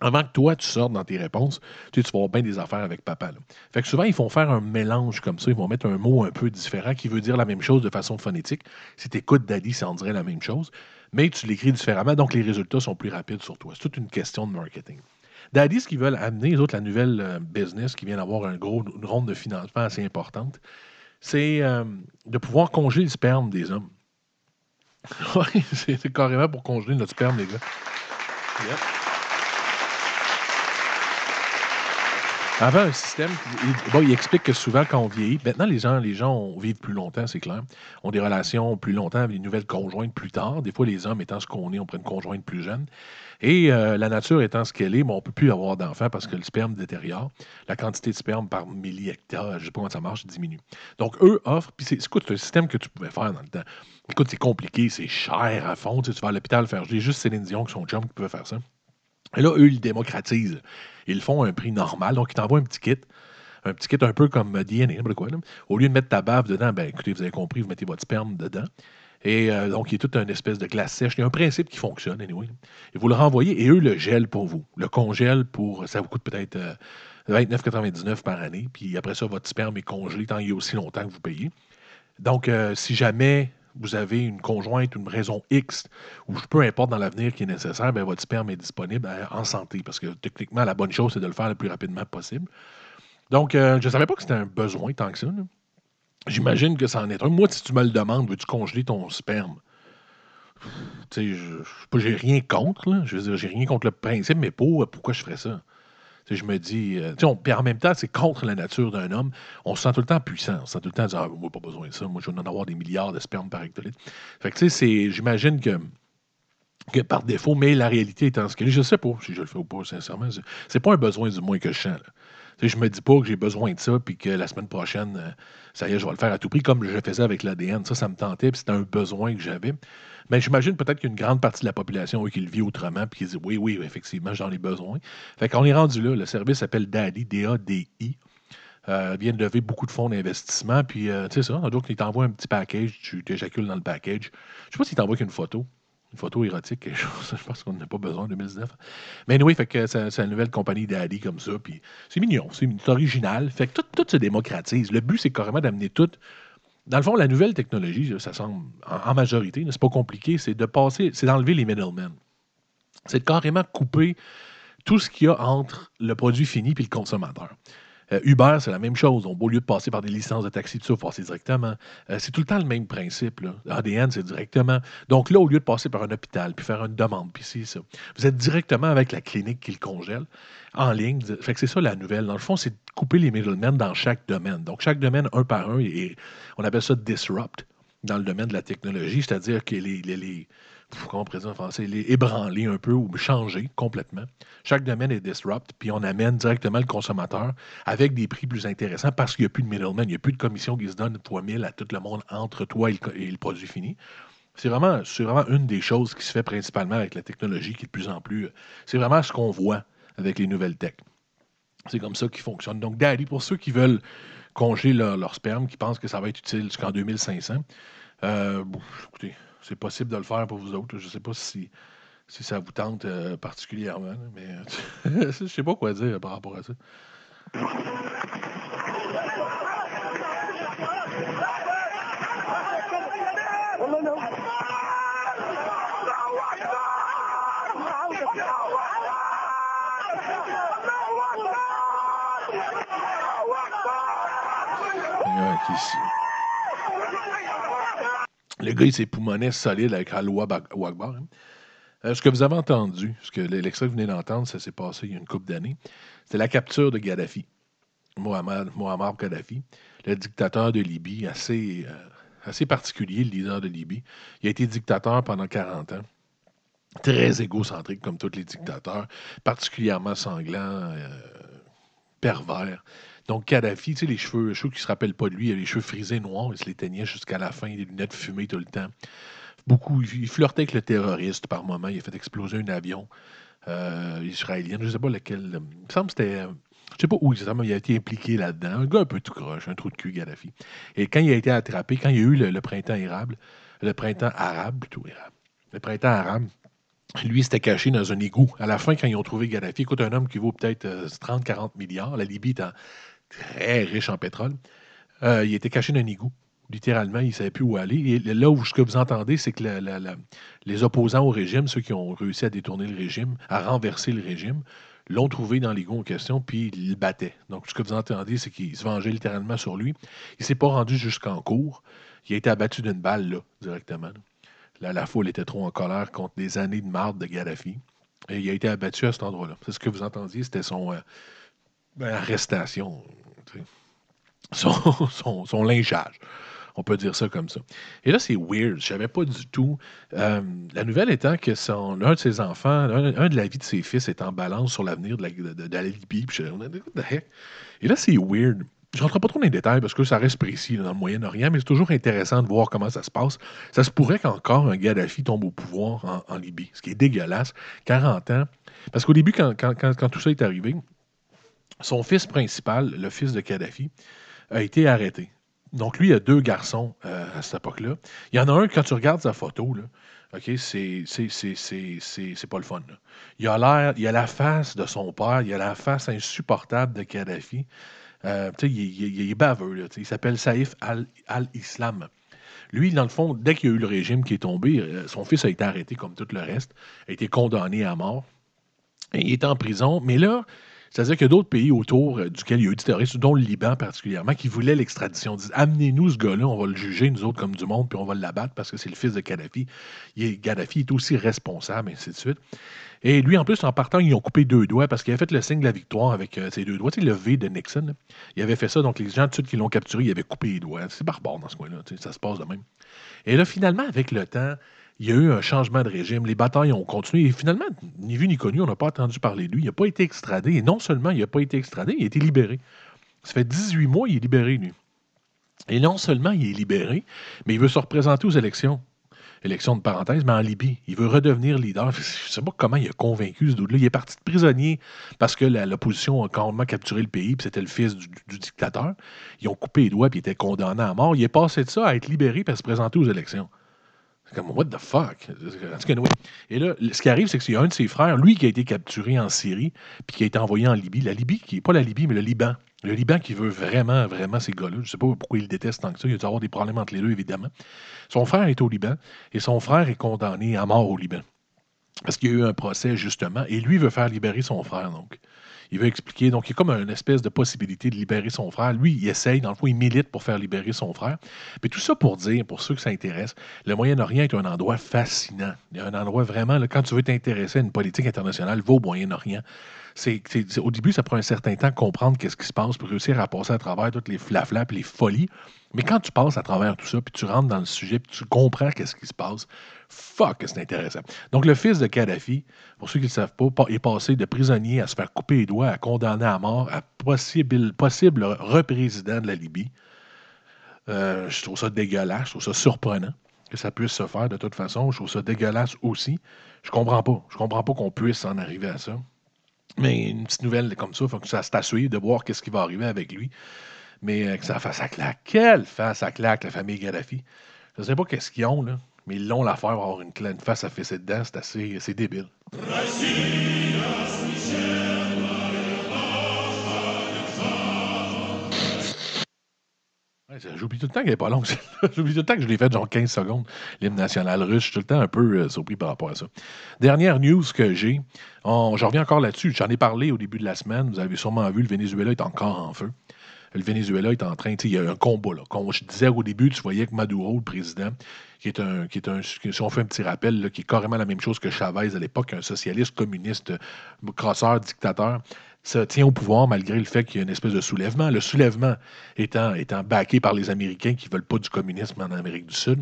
avant que toi, tu sortes dans tes réponses, tu, vas avoir bien des affaires avec papa. Fait que souvent, ils font faire un mélange comme ça. Ils vont mettre un mot un peu différent qui veut dire la même chose de façon phonétique. Si tu écoutes Daddy, ça en dirait la même chose mais tu l'écris différemment, donc les résultats sont plus rapides sur toi. C'est toute une question de marketing. Daddy, ce qu'ils veulent amener, les autres, la nouvelle euh, business qui vient d'avoir un gros, une ronde de financement assez importante, c'est euh, de pouvoir congeler le sperme des hommes. c'est carrément pour congeler notre sperme, les gars. Avant, un système, bon, il explique que souvent, quand on vieillit, maintenant, les gens, les gens vivent plus longtemps, c'est clair. ont des relations plus longtemps avec des nouvelles conjointes plus tard. Des fois, les hommes étant ce qu'on est, on prend une conjointe plus jeune. Et euh, la nature étant ce qu'elle est, on ne peut plus avoir d'enfants parce que le sperme détériore. La quantité de sperme par milli-hectare, je ne sais pas comment ça marche, diminue. Donc, eux offrent, puis c'est, c'est un système que tu pouvais faire dans le temps. Écoute, c'est compliqué, c'est cher à fond. Tu vas à l'hôpital faire. J'ai juste Céline Dion, qui son chum, qui pouvait faire ça. Et là, eux, ils démocratisent. Ils font un prix normal. Donc, ils t'envoient un petit kit. Un petit kit un peu comme DNA, quoi. Au lieu de mettre ta bave dedans, ben écoutez, vous avez compris, vous mettez votre sperme dedans. Et euh, donc, il y a toute une espèce de glace sèche. Il y a un principe qui fonctionne, anyway. Et vous le renvoyez et eux le gèlent pour vous. Le congèlent pour. Ça vous coûte peut-être 29,99 euh, par année. Puis après ça, votre sperme est congelé tant il y a aussi longtemps que vous payez. Donc, euh, si jamais vous avez une conjointe, une raison X, ou peu importe dans l'avenir qui est nécessaire, bien, votre sperme est disponible euh, en santé. Parce que techniquement, la bonne chose, c'est de le faire le plus rapidement possible. Donc, euh, je ne savais pas que c'était un besoin tant que ça. J'imagine que ça est un. Moi, si tu me le demandes, veux-tu congeler ton sperme? Tu sais, je n'ai rien contre. Je veux dire, j'ai rien contre le principe, mais pour, pourquoi je ferais ça? Je me dis, euh, puis en même temps, c'est contre la nature d'un homme. On se sent tout le temps puissant. On se sent tout le temps ah, moi, pas besoin de ça. Moi, je vais en avoir des milliards de sperme par hectolitre. Fait que, tu sais, j'imagine que, que par défaut, mais la réalité étant ce qu'elle est, je sais pas si je le fais ou pas, sincèrement. C'est pas un besoin du moins que je sens. Je me dis pas que j'ai besoin de ça, puis que la semaine prochaine, euh, ça y est, je vais le faire à tout prix, comme je faisais avec l'ADN. Ça, ça me tentait, puis c'était un besoin que j'avais. Mais j'imagine peut-être qu'une grande partie de la population qui le vit autrement, puis qui dit oui, oui, effectivement, j'en ai besoin. Fait qu'on est rendu là. Le service s'appelle DADI, D-A-D-I. Euh, vient de lever beaucoup de fonds d'investissement. Puis, euh, tu sais ça, donc il t'envoie un petit package, tu t'éjacules dans le package. Je sais pas s'il t'envoie qu'une photo une photo érotique, quelque chose. Je pense qu'on n'a pas besoin en 2019. Mais oui, fait que c'est une nouvelle compagnie d'Adi comme ça. Puis c'est mignon, c'est original. Fait que tout, se démocratise. Le but, c'est carrément d'amener tout. Dans le fond, la nouvelle technologie, ça semble en, majorité, c'est pas compliqué, c'est de passer, c'est d'enlever les middlemen. C'est de carrément couper tout ce qu'il y a entre le produit fini et le consommateur. Euh, Uber, c'est la même chose. On, au lieu de passer par des licences de taxi, tout ça, passer directement. Euh, c'est tout le temps le même principe. ADN, c'est directement. Donc là, au lieu de passer par un hôpital, puis faire une demande, puis c'est ça. Vous êtes directement avec la clinique qui le congèle, en ligne. Fait c'est ça la nouvelle. Dans le fond, c'est de couper les middlemen dans chaque domaine. Donc chaque domaine, un par un, et on appelle ça disrupt dans le domaine de la technologie, c'est-à-dire que les comment on en français, ébranler un peu ou changer complètement. Chaque domaine est disrupt, puis on amène directement le consommateur avec des prix plus intéressants parce qu'il n'y a plus de middleman, il n'y a plus de commission qui se donne fois 1000 à tout le monde entre toi et le, produit fini. C'est vraiment, vraiment une des choses qui se fait principalement avec la technologie qui est de plus en plus. C'est vraiment ce qu'on voit avec les nouvelles tech. C'est comme ça qu'ils fonctionnent. Donc, Daddy, pour ceux qui veulent congeler leur, sperme, qui pensent que ça va être utile jusqu'en 2500, euh, écoutez, c'est possible de le faire pour vous autres. Je ne sais pas si, si ça vous tente euh, particulièrement, mais je ne sais pas quoi dire par rapport à ça. Le gars, il s'est solide avec Aloua Wagbar. Hein. Euh, ce que vous avez entendu, ce que l'extrait que vous venez d'entendre, ça s'est passé il y a une couple d'années, c'est la capture de Gaddafi. Mohamed, Mohamed Gaddafi, le dictateur de Libye, assez, euh, assez particulier, le leader de Libye. Il a été dictateur pendant 40 ans. Très égocentrique, comme tous les dictateurs, particulièrement sanglant, euh, pervers. Donc, Kadhafi, tu sais, les cheveux, cheveux qui ne se rappellent pas de lui, il a les cheveux frisés noirs, il se les teignait jusqu'à la fin, des lunettes fumées tout le temps. Beaucoup, il flirtait avec le terroriste par moment, il a fait exploser un avion euh, israélien, je ne sais pas lequel. Il me semble que c'était. Je sais pas où exactement il a été impliqué là-dedans. Un gars un peu tout croche, un trou de cul, Gaddafi. Et quand il a été attrapé, quand il y a eu le, printemps érable, le printemps arabe, plutôt érable, le printemps arabe, lui, s'était caché dans un égout. À la fin, quand ils ont trouvé Gaddafi, écoute, un homme qui vaut peut-être 30-40 euh, milliards, la Libye est en, très riche en pétrole. Euh, il était caché dans un égout. Littéralement, il ne savait plus où aller. Et là où ce que vous entendez, c'est que les opposants au régime, ceux qui ont réussi à détourner le régime, à renverser le régime, l'ont trouvé dans l'égout en question, puis ils le battaient. Donc, ce que vous entendez, c'est qu'il se vengeait littéralement sur lui. Il ne s'est pas rendu jusqu'en cours. Il a été abattu d'une balle, là, directement. Là, la foule était trop en colère contre des années de marde de Gaddafi. Et il a été abattu à cet endroit-là. C'est ce que vous entendiez, c'était son, euh, ben, arrestation. Son, lingeage. On peut dire ça comme ça. Et là, c'est weird. Je savais pas du tout. Euh, la nouvelle étant que son, de ses enfants, un, de la vie de ses fils est en balance sur l'avenir de la, Libye. Et là, c'est weird. Je rentre pas trop dans les détails parce que ça reste précis dans le Moyen-Orient, mais c'est toujours intéressant de voir comment ça se passe. Ça se pourrait qu'encore un Gaddafi tombe au pouvoir en, Libye, ce qui est dégueulasse. 40 ans. Parce qu'au début, quand, quand, tout ça est arrivé, son fils principal, le fils de Kadhafi, a été arrêté. Donc, lui, il a deux garçons euh, à cette époque-là. Il y en a un, quand tu regardes sa photo, là, OK, c'est, pas le fun. Il a l'air, il a la face de son père, il a la face insupportable de Kadhafi. Euh, il, il, il, est baveux. il s'appelle Saïf al-Islam. lui, dans le fond, dès qu'il y a eu le régime qui est tombé, euh, son fils a été arrêté comme tout le reste, a été condamné à mort. Il est en prison. Mais là, c'est-à-dire qu'il y a d'autres pays autour euh, duquel il y a eu des terroristes, dont le Liban particulièrement, qui voulaient l'extradition. Disent Amenez-nous ce gars-là, on va le juger, nous autres, comme du monde, puis on va l'abattre parce que c'est le fils de Kadhafi. Il Gaddafi est aussi responsable, ainsi de suite. Et lui, en plus, en partant, ils ont coupé deux doigts parce qu'il avait fait le signe de la victoire avec euh, ses deux doigts. Tu sais, le V de Nixon, il avait fait ça. Donc, les gens de suite qui l'ont capturé, ils avaient coupé les doigts. C'est barbare dans ce coin-là. Ça se passe de même. Et là, finalement, avec le temps, Il y a eu un changement de régime, les batailles ont continué et finalement, ni vu ni connu, on n'a pas entendu parler de lui. Il n'a pas été extradé et non seulement il n'a pas été extradé, il a été libéré. Ça fait 18 mois, il est libéré, lui. Et non seulement il est libéré, mais il veut se représenter aux élections élection de parenthèse, mais en Libye. Il veut redevenir leader. Je ne sais pas comment il a convaincu ce doute-là. Il est parti de prisonnier parce que l'opposition a carrément capturé le pays, puis c'était le fils du, dictateur. Ils ont coupé les doigts, puis il était condamné à mort. Il est passé de ça à être libéré, puis à se présenter aux élections. Comme, what the fuck? Et là, ce qui arrive, c'est que c'est un de ses frères, lui, qui a été capturé en Syrie, puis qui a été envoyé en Libye. La Libye, qui n'est pas la Libye, mais le Liban. Le Liban qui veut vraiment, vraiment ces gars-là. Je ne sais pas pourquoi il déteste tant que ça. Il y a dû avoir des problèmes entre les deux, évidemment. Son frère est au Liban et son frère est condamné à mort au Liban. Parce qu'il y a eu un procès, justement, et lui veut faire libérer son frère, donc. Il veut expliquer. Donc, il y a comme une espèce de possibilité de libérer son frère. Lui, il essaye, dans le fond, il milite pour faire libérer son frère. Mais tout ça pour dire, pour ceux que ça intéresse, le Moyen-Orient est un endroit fascinant. Il y a un endroit vraiment, quand tu veux t'intéresser à une politique internationale, va au Moyen-Orient c'est, au début, ça prend un certain temps de comprendre qu'est-ce qui se passe pour réussir à passer à travers toutes les flaflas les folies. Mais quand tu passes à travers tout ça, puis tu rentres dans le sujet, puis tu comprends qu'est-ce qui se passe, fuck, c'est intéressant. Donc, le fils de Kadhafi, pour ceux qui ne le savent pas, est passé de prisonnier à se faire couper les doigts, à condamner à mort, à possible, possible représident de la Libye. Euh, je trouve ça dégueulasse, je trouve ça surprenant que ça puisse se faire de toute façon. Je trouve ça dégueulasse aussi. Je comprends pas. Je comprends pas qu'on puisse en arriver à ça. Mais une petite nouvelle comme ça, il faut que ça se de voir qu'est-ce qui va arriver avec lui. Mais euh, que ça fasse à claque. Quelle face à claque, la famille Gaddafi. Je ne sais pas qu'est-ce qu'ils ont, là, mais ils l'ont l'affaire avoir une, une face à fesser dedans. C'est assez débile. J'oublie tout le temps qu'elle n'est pas longue. J'oublie tout le temps que je l'ai fait genre 15 secondes, l'hymne national russe. Je suis tout le temps un peu euh, surpris par rapport à ça. Dernière news que j'ai, je reviens encore là-dessus. J'en ai parlé au début de la semaine. Vous avez sûrement vu, le Venezuela est encore en feu. Le Venezuela est en train, il y a un combat. Là. Comme je disais au début, tu voyais que Maduro, le président, qui est un, qui est un si on fait un petit rappel, qui est carrément la même chose que Chavez à l'époque, un socialiste, communiste, crosseur, dictateur, se tient au pouvoir malgré le fait qu'il y a une espèce de soulèvement. Le soulèvement étant, étant baqué par les Américains qui ne veulent pas du communisme en Amérique du Sud.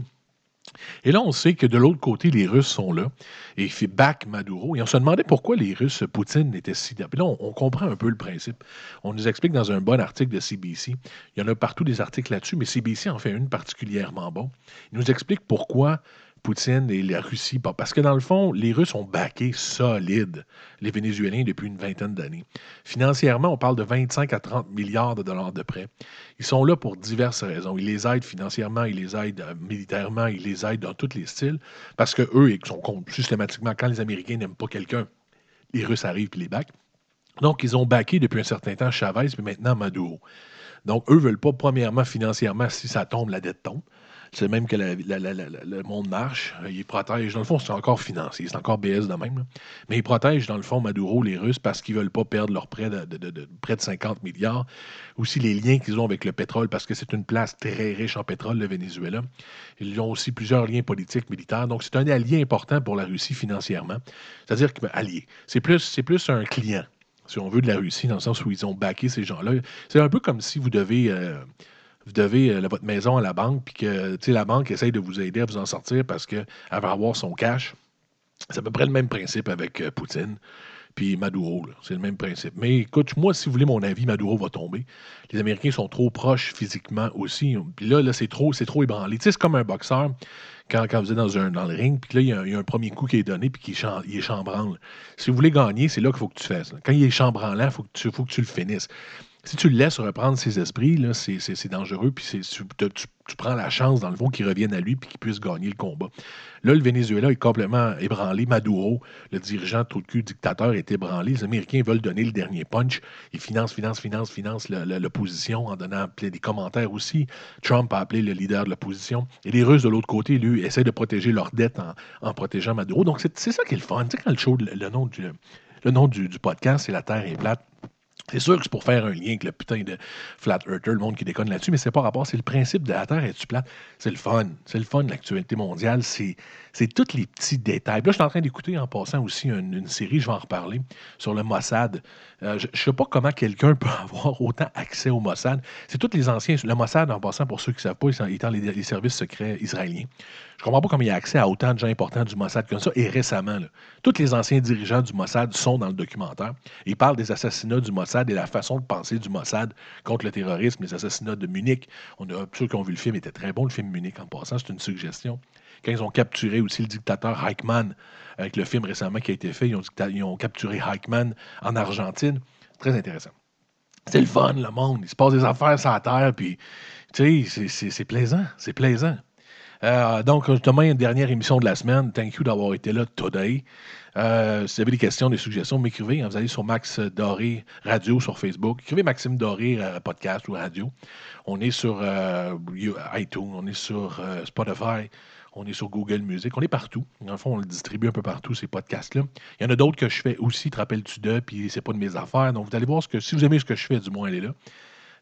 Et là, on sait que de l'autre côté, les Russes sont là et fait back Maduro. Et on se demandait pourquoi les Russes, Poutine, étaient si. Là, on, on, comprend un peu le principe. On nous explique dans un bon article de CBC. Il y en a partout des articles là-dessus, mais CBC en fait une particulièrement bon. Il nous explique pourquoi Poutine et la Russie. Parce que dans le fond, les Russes ont baqué solide les Vénézuéliens depuis une vingtaine d'années. Financièrement, on parle de 25 à 30 milliards de dollars de prêts. Ils sont là pour diverses raisons. Ils les aident financièrement, ils les aident euh, militairement, ils les aident dans tous les styles. Parce que eux, ils sont systématiquement, quand les Américains n'aiment pas quelqu'un, les Russes arrivent et les baquent. Donc, ils ont baqué depuis un certain temps Chavez, puis maintenant Maduro. Donc, eux ne veulent pas, premièrement, financièrement, si ça tombe, la dette tombe. C'est même que le monde marche. Il protège. Dans le fond, c'est encore financier. C'est encore BS de même. Mais ils protègent, dans le fond, Maduro, les Russes, parce qu'ils ne veulent pas perdre leur prêt de, près de 50 milliards. Aussi, les liens qu'ils ont avec le pétrole, parce que c'est une place très riche en pétrole, le Venezuela. Ils ont aussi plusieurs liens politiques, militaires. Donc, c'est un allié important pour la Russie financièrement. C'est-à-dire ben, allié. C'est plus, plus un client, si on veut, de la Russie, dans le sens où ils ont baqué ces gens-là. C'est un peu comme si vous devez. Euh, vous devez euh, votre maison à la banque, puis que la banque essaye de vous aider à vous en sortir parce qu'elle va avoir son cash. C'est à peu près le même principe avec euh, Poutine puis Maduro. C'est le même principe. Mais écoute, moi, si vous voulez mon avis, Maduro va tomber. Les Américains sont trop proches physiquement aussi. Puis là, là c'est trop, trop ébranlé. Tu sais, c'est comme un boxeur quand, quand vous êtes dans, un, dans le ring, puis là, il y, a un, premier coup qui est donné, puis qui est, chambranle. Si vous voulez gagner, c'est là qu'il faut que tu fasses. Quand il est chambranlant, il faut que tu le finisses si tu le laisses reprendre ses esprits, c'est dangereux, puis tu, tu, prends la chance, dans le fond, qu'il revienne à lui, puis qu'il puisse gagner le combat. Là, le Venezuela est complètement ébranlé. Maduro, le dirigeant tout cul dictateur, est ébranlé. Les Américains veulent donner le dernier punch. Ils financent, financent, financent, financent l'opposition en donnant des commentaires aussi. Trump a appelé le leader de l'opposition. Et les Russes, de l'autre côté, lui, essaient de protéger leur dette en, protégeant Maduro. Donc, c'est ça qui est le fun. Tu sais, quand le show, le, nom du, le nom du, du podcast, c'est La Terre est plate C'est sûr que c'est pour faire un lien avec le putain de Flat Earther, le monde qui déconne là-dessus, mais c'est pas rapport. C'est le principe de la Terre est-tu plate? C'est le fun. C'est le fun l'actualité mondiale. C'est, c'est tous les petits détails. là, je suis en train d'écouter en passant aussi une, série, je vais en reparler, sur le Mossad. Euh, je ne sais pas comment quelqu'un peut avoir autant accès au Mossad. C'est tous les anciens. Le Mossad, en passant, pour ceux qui ne savent pas, étant les, les services secrets israéliens. Je comprends pas comment il y a accès à autant de gens importants du Mossad comme ça. Et récemment, tous les anciens dirigeants du Mossad sont dans le documentaire. Ils parlent des assassinats du Mossad et la façon de penser du Mossad contre le terrorisme, les assassinats de Munich. On a, ceux qui ont vu le film était très bon, le film Munich en passant, c'est une suggestion. Quand ils ont capturé aussi le dictateur Eichmann, avec le film récemment qui a été fait, ils ont, capturé Eichmann en Argentine. Très intéressant. C'est le fun, le monde. Il se passe des affaires sur la terre, puis, tu sais, c'est plaisant. C'est plaisant. Euh, donc, justement, une dernière émission de la semaine. Thank you d'avoir été là today. Euh, si vous avez des questions, des suggestions, m'écrivez. Vous allez sur Max Doré Radio sur Facebook. Écrivez Maxime Doré euh, podcast ou radio. On est sur iTunes, on est sur Spotify, on est sur Google Music, on est partout. Le fond, on le distribue un peu partout, ces podcasts-là. Il y en a d'autres que je fais aussi, te rappelles-tu d'eux, puis c'est pas de mes affaires. Donc, vous allez voir ce que, si vous aimez ce que je fais, du moins, elle est là.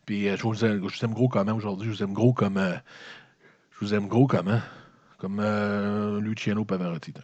Puis, je, vous aime, je vous aime gros comment aujourd'hui, je vous aime gros comme je vous aime gros comment? Comme euh, Luciano Pavarotti.